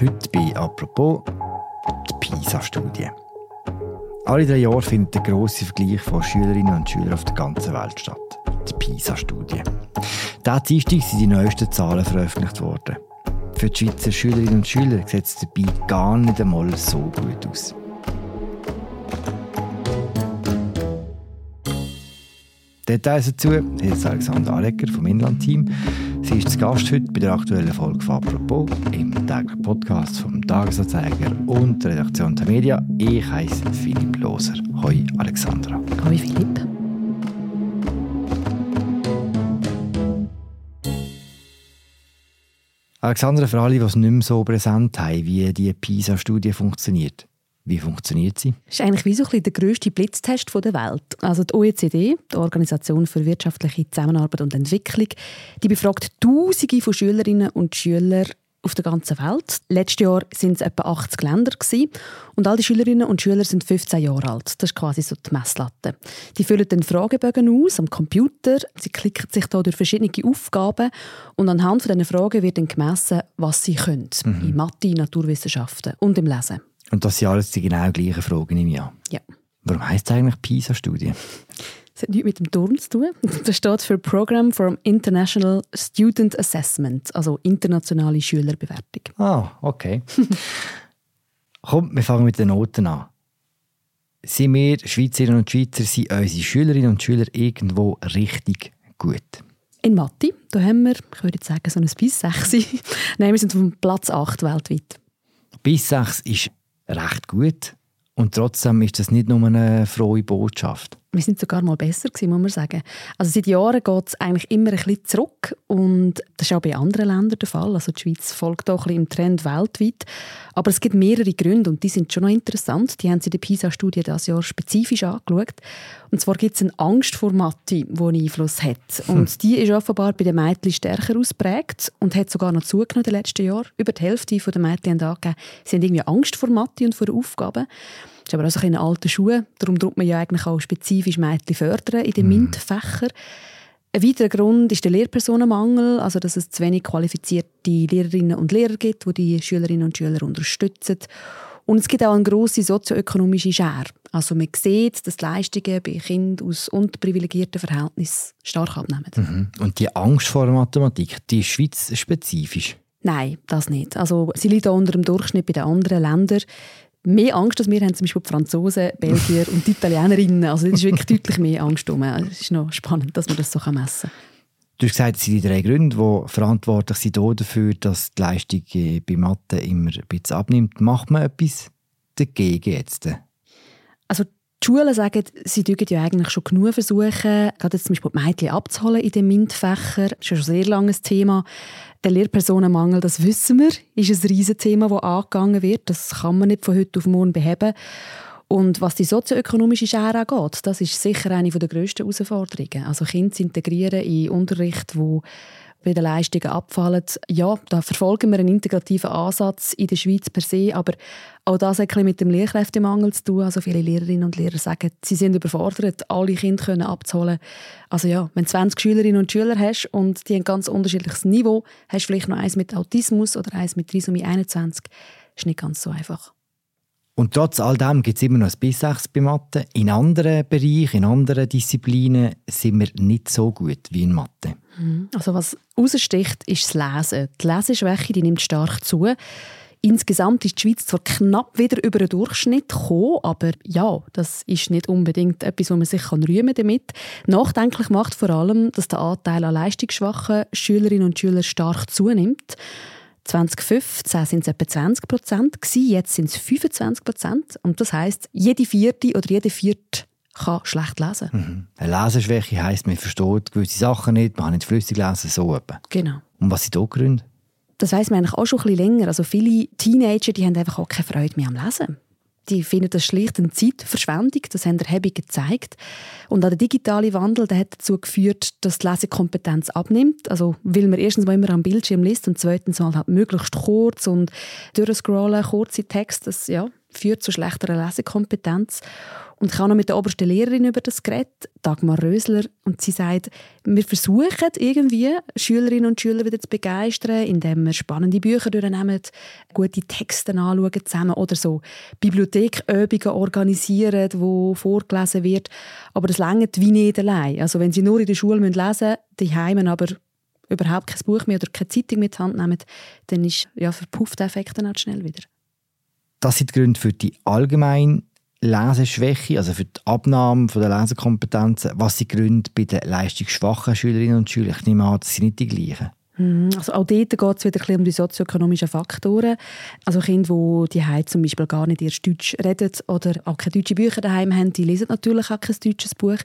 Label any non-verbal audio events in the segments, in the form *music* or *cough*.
Heute bei «Apropos» die PISA-Studie. Alle drei Jahre findet der grosse Vergleich von Schülerinnen und Schülern auf der ganzen Welt statt. Die PISA-Studie. Diesen Dienstag sind die neuesten Zahlen veröffentlicht worden. Für die Schweizer Schülerinnen und Schüler sieht es dabei gar nicht einmal so gut aus. Details dazu hat Alexander Arecker vom Inland-Team. Sie ist zu Gast heute bei der aktuellen Folge von «Apropos» im täglichen Podcast vom Tagesanzeiger und der Redaktion der Media. Ich heiße Philipp Loser. Hoi Alexandra. Hoi Philipp. Alexandra, für alle, die es nicht mehr so präsent haben, wie die PISA-Studie funktioniert. Wie funktioniert sie? Das ist eigentlich wie so ein bisschen der grösste Blitztest der Welt. Also die OECD, die Organisation für wirtschaftliche Zusammenarbeit und Entwicklung, die befragt Tausende von Schülerinnen und Schülern auf der ganzen Welt. Letztes Jahr waren es etwa 80 Länder gewesen. und all die Schülerinnen und Schüler sind 15 Jahre alt. Das ist quasi so die Messlatte. Die füllen den Fragebögen aus am Computer. Sie klicken sich da durch verschiedene Aufgaben und anhand von diesen Fragen wird dann gemessen, was sie können mhm. in Mathe, Naturwissenschaften und im Lesen. Und das sind alles die genau gleichen Fragen im Jahr. Ja. Warum heisst es eigentlich PISA-Studie? Das hat nichts mit dem Turn zu tun. *laughs* Das steht für Program for International Student Assessment, also internationale Schülerbewertung. Ah, okay. *laughs* Komm, wir fangen mit den Noten an. Sind wir Schweizerinnen und Schweizer, sind unsere Schülerinnen und Schüler irgendwo richtig gut? In Mathe, da haben wir, ich würde sagen, so ein bis 6. *laughs* Nein, wir sind auf Platz 8 weltweit. Bis 6 ist recht gut. Und trotzdem ist das nicht nur eine frohe Botschaft wir sind sogar mal besser gewesen, muss man sagen. Also seit Jahren geht es eigentlich immer ein bisschen zurück und das ist auch bei anderen Ländern der Fall. Also die Schweiz folgt auch ein bisschen im Trend weltweit. Aber es gibt mehrere Gründe und die sind schon noch interessant. Die haben sie in der PISA-Studie dieses Jahr spezifisch angeschaut. Und zwar gibt es eine Angst vor Mathe, die einen Einfluss hat. Hm. Und die ist offenbar bei den Mädchen stärker ausprägt und hat sogar noch zugenommen in den letzten Jahren. Über die Hälfte der Mädchen haben angegeben, sie haben irgendwie Angst vor Mathe und vor Aufgaben. Das ist aber auch so ein alter Schuh. Darum tut man ja eigentlich auch spezifisch Mädchen fördern in den mhm. MINT-Fächern. Ein weiterer Grund ist der Lehrpersonenmangel, also dass es zu wenig qualifizierte Lehrerinnen und Lehrer gibt, die die Schülerinnen und Schüler unterstützen. Und es gibt auch eine grosse sozioökonomische Schere. Also man sieht, dass die Leistungen bei Kindern aus unterprivilegierten Verhältnissen stark abnehmen. Mhm. Und die Angst vor der Mathematik, die ist schweizspezifisch? Nein, das nicht. Also sie liegt unter dem Durchschnitt bei den anderen Ländern mehr Angst als wir haben zum Beispiel die Franzosen, Belgier und die Italienerinnen. Also es ist wirklich deutlich mehr Angst um. Es ist noch spannend, dass man das so messen kann. Du hast gesagt, es sind die drei Gründe, die verantwortlich sind dafür, dass die Leistung bei Mathe immer ein bisschen abnimmt. Macht man etwas dagegen jetzt? Also die Schulen sagen, sie dürfen ja eigentlich schon genug versuchen, gerade jetzt zum Beispiel die Mädchen abzuholen in den MINT-Fächern. Das ist ja schon ein sehr langes Thema. Der Lehrpersonenmangel, das wissen wir, ist ein riesiges Thema, das angegangen wird. Das kann man nicht von heute auf morgen beheben. Und was die sozioökonomische Schere angeht, das ist sicher eine der grössten Herausforderungen. Also Kinder zu integrieren in Unterricht, wo bei den Leistungen abfallen. Ja, da verfolgen wir einen integrativen Ansatz in der Schweiz per se, aber auch das hat mit dem Lehrkräftemangel zu tun. Also viele Lehrerinnen und Lehrer sagen, sie sind überfordert, alle Kinder können abzuholen. Also ja, wenn du 20 Schülerinnen und Schüler hast und die ein ganz unterschiedliches Niveau, hast du vielleicht noch eins mit Autismus oder eins mit Trisomie 21, ist nicht ganz so einfach. Und trotz all dem gibt es immer noch ein bis 6 bei Mathe. In anderen Bereichen, in anderen Disziplinen sind wir nicht so gut wie in Mathe. Mhm. Also was heraussticht, ist das Lesen. Die Leseschwäche die nimmt stark zu. Insgesamt ist die Schweiz zwar knapp wieder über den Durchschnitt gekommen, aber ja, das ist nicht unbedingt etwas, wo man sich rühmen damit. Nachdenklich macht vor allem, dass der Anteil an leistungsschwachen Schülerinnen und Schülern stark zunimmt. 2015 sind es etwa 20 Prozent, jetzt sind es 25 Prozent. Und das heißt, jede vierte oder jede vierte kann schlecht lesen. Mhm. Eine Leseschwäche heisst, man versteht gewisse Sachen nicht, man kann nicht flüssig lesen, so etwa. Genau. Und was sind da Gründe? Das weiss man eigentlich auch schon ein bisschen länger. Also viele Teenager die haben einfach auch keine Freude mehr am Lesen. Die finden das schlicht eine Zeitverschwendung, das haben Erhebungen gezeigt. Und auch der digitale Wandel der hat dazu geführt, dass die Lesekompetenz abnimmt. Also, weil man erstens mal immer am Bildschirm liest und zweitens mal halt möglichst kurz und durchscrollen, kurze Texte, das ja, führt zu schlechterer Lesekompetenz. Und ich habe noch mit der obersten Lehrerin über das geredet, Dagmar Rösler, und sie sagt, wir versuchen irgendwie, Schülerinnen und Schüler wieder zu begeistern, indem wir spannende Bücher durchnehmen, gute Texte anschauen zusammen oder so Bibliothekübungen organisieren, wo vorgelesen wird. Aber das längert wie nicht allein. Also wenn sie nur in der Schule lesen müssen, die Heimen aber überhaupt kein Buch mehr oder keine Zeitung mit Hand nehmen, dann ist ja verpufft der Effekt dann auch schnell wieder. Das sind die Gründe für die allgemeine Leseschwäche, also für die Abnahme der Lesekompetenzen. Was sind die Gründe bei den leistungsschwachen Schülerinnen und Schülern? Ich nehme an, das sind nicht die gleichen. Mhm. Also auch dort geht es wieder ein um die sozioökonomischen Faktoren. Also Kinder, die die zum Beispiel gar nicht erst Deutsch reden oder auch keine deutschen Bücher daheim haben, die lesen natürlich auch kein deutsches Buch.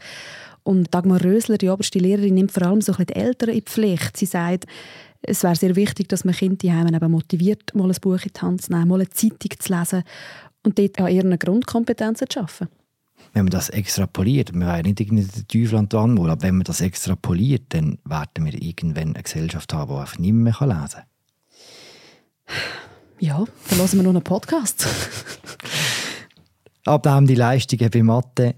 Und Dagmar Rösler, die oberste Lehrerin, nimmt vor allem so ein die Eltern in die Pflicht. Sie sagt, es wäre sehr wichtig, dass man Kinder die eben motiviert, mal ein Buch in die Hand zu nehmen, mal eine Zeitung zu lesen und dort an ihren Grundkompetenzen zu arbeiten. Wenn man das extrapoliert, wir wollen nicht der Teufel an die Wand aber wenn man das extrapoliert, dann werden wir irgendwann eine Gesellschaft haben, die einfach nicht mehr lesen kann. Ja, dann hören wir noch einen Podcast. Abnehmen die Leistungen bei Mathe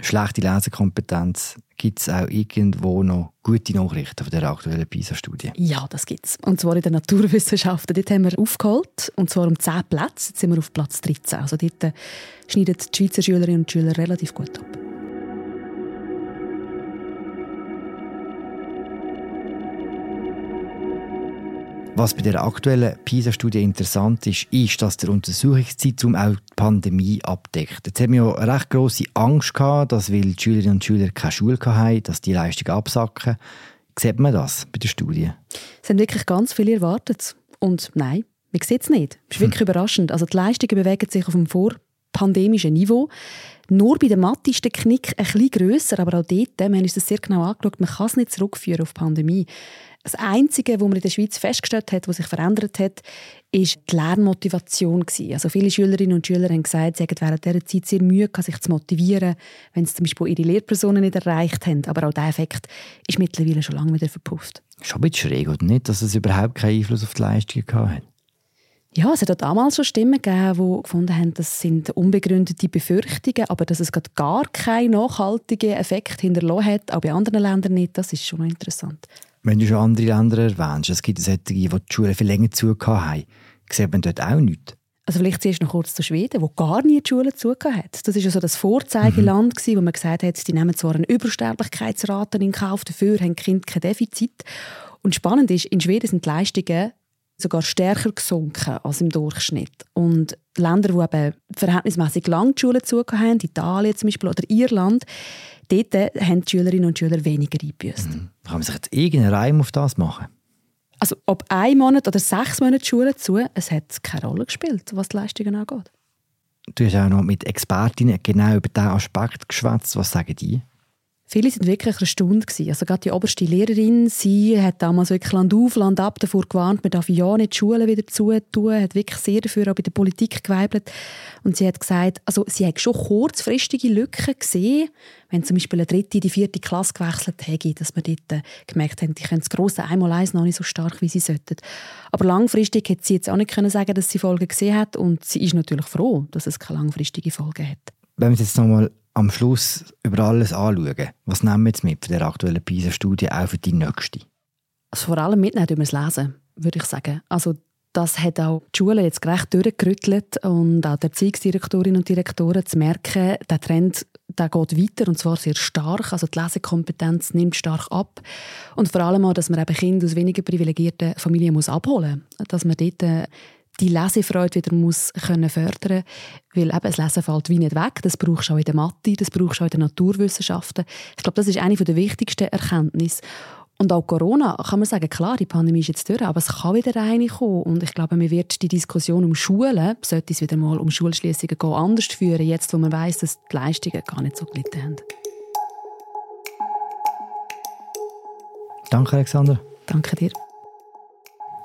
schlechte Lesekompetenz, gibt es auch irgendwo noch gute Nachrichten von der aktuellen PISA-Studie? Ja, das gibt es. Und zwar in den Naturwissenschaften. Dort haben wir aufgeholt, und zwar um 10 Plätze. Jetzt sind wir auf Platz 13. Also dort äh, schneiden die Schweizer Schülerinnen und Schüler relativ gut ab. Was bei der aktuellen PISA-Studie interessant ist, ist, dass der Untersuchungszeitraum auch die Pandemie abdeckt. Jetzt haben wir ja recht grosse Angst gehabt, dass weil die Schülerinnen und Schüler keine Schule hatten, dass die Leistungen absacken. Sieht man das bei der Studie? Es haben wirklich ganz viele erwartet. Und nein, man sieht es nicht. Das ist wirklich hm. überraschend. Also die Leistungen bewegen sich auf dem vorpandemischen Niveau. Nur bei der Mathe ist der Knick ein bisschen grösser, aber auch dort, wir haben uns das sehr genau angeschaut, man kann es nicht zurückführen auf die Pandemie. Das Einzige, was man in der Schweiz festgestellt hat, was sich verändert hat, ist die Lernmotivation. Also viele Schülerinnen und Schüler haben gesagt, sie hätten während dieser Zeit sehr Mühe gehabt, sich zu motivieren, wenn sie zum Beispiel ihre Lehrpersonen nicht erreicht haben. Aber auch dieser Effekt ist mittlerweile schon lange wieder verpufft. Schon ein bisschen schräg, oder nicht, dass es überhaupt keinen Einfluss auf die Leistung hat? Ja, es hat auch damals schon Stimmen gegeben, die gefunden haben, das sind unbegründete Befürchtungen, aber dass es gar keinen nachhaltigen Effekt hinterlassen hat, auch bei anderen Ländern nicht, das ist schon interessant. Wenn du schon andere Länder erwähnst, es gibt solche, die die Schulen viel länger zugehört haben, sieht man dort auch nichts? Also vielleicht zuerst noch kurz zu Schweden, wo gar nie die Schule zugehört hat. Das war ja so das Vorzeigeland, mhm. wo man gesagt hat, die nehmen zwar eine Übersterblichkeitsrate in Kauf, dafür haben die Kinder kein Defizit. Und spannend ist, in Schweden sind die Leistungen sogar stärker gesunken als im Durchschnitt. Und Länder, die eben verhältnismäßig lang die Schule zugehört haben, Italien zum Beispiel oder Irland, dort haben die Schülerinnen und Schüler weniger eingebüßt. Mhm. Kann man sich jetzt irgendeinen Reim auf das machen? Also ob ein Monat oder sechs Monate Schule zu, es hat keine Rolle gespielt, was die Leistungen angeht. Du hast auch noch mit Expertinnen genau über diesen Aspekt geschwätzt. Was sagen die? Viele sind wirklich erstaunt gewesen. Also gerade die oberste Lehrerin, sie hat damals wirklich Land auf, Land ab davor gewarnt, man darf ja nicht die Schulen wieder zutun, hat wirklich sehr dafür auch bei der Politik geweibelt. Und sie hat gesagt, also sie hat schon kurzfristige Lücken gesehen, wenn zum Beispiel eine dritte die vierte Klasse gewechselt hätte, dass man dort äh, gemerkt haben, die können das grosse einmal eins noch nicht so stark, wie sie sollten. Aber langfristig hätte sie jetzt auch nicht können sagen, dass sie Folgen gesehen hat und sie ist natürlich froh, dass es keine langfristigen Folgen hat. Wenn wir jetzt nochmal am Schluss über alles anschauen, was nehmen wir jetzt mit von der aktuellen PISA-Studie auch für die nächste? Also vor allem mitnehmen wir das Lesen, würde ich sagen. Also das hat auch die Schule jetzt gerecht durchgerüttelt und auch der Erziehungsdirektorinnen und Direktoren zu merken, der Trend der geht weiter und zwar sehr stark. Also die Lesekompetenz nimmt stark ab und vor allem auch, dass man eben Kinder aus weniger privilegierten Familien abholen muss. Dass man dort äh, die Lesefreude wieder muss können fördern weil eben das Lesen fällt wie nicht weg. Das brauchst du auch in der Mathe, das brauchst du auch in den Naturwissenschaften. Ich glaube, das ist eine der wichtigsten Erkenntnisse. Und auch Corona, kann man sagen, klar, die Pandemie ist jetzt durch, aber es kann wieder eine kommen. Und ich glaube, man wird die Diskussion um Schulen, sollte es wieder mal um Schulschließungen gehen, anders führen, jetzt wo man weiß, dass die Leistungen gar nicht so gelitten haben. Danke, Alexander. Danke dir.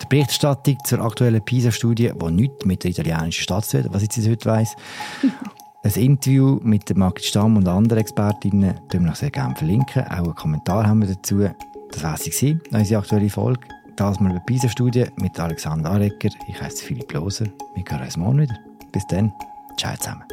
Die Berichterstattung zur aktuellen PISA-Studie, die nichts mit der italienischen Stadt zu tun was ich jetzt heute weiss. *laughs* Ein Interview mit Margit Stamm und anderen Expertinnen können wir noch sehr gerne verlinken. Auch einen Kommentar haben wir dazu. Das war sie, unsere aktuelle Folge. Das mal über die PISA-Studie mit Alexander Arecker. Ich heiße Philipp Loser. Wir hören uns morgen wieder. Bis dann. Ciao zusammen.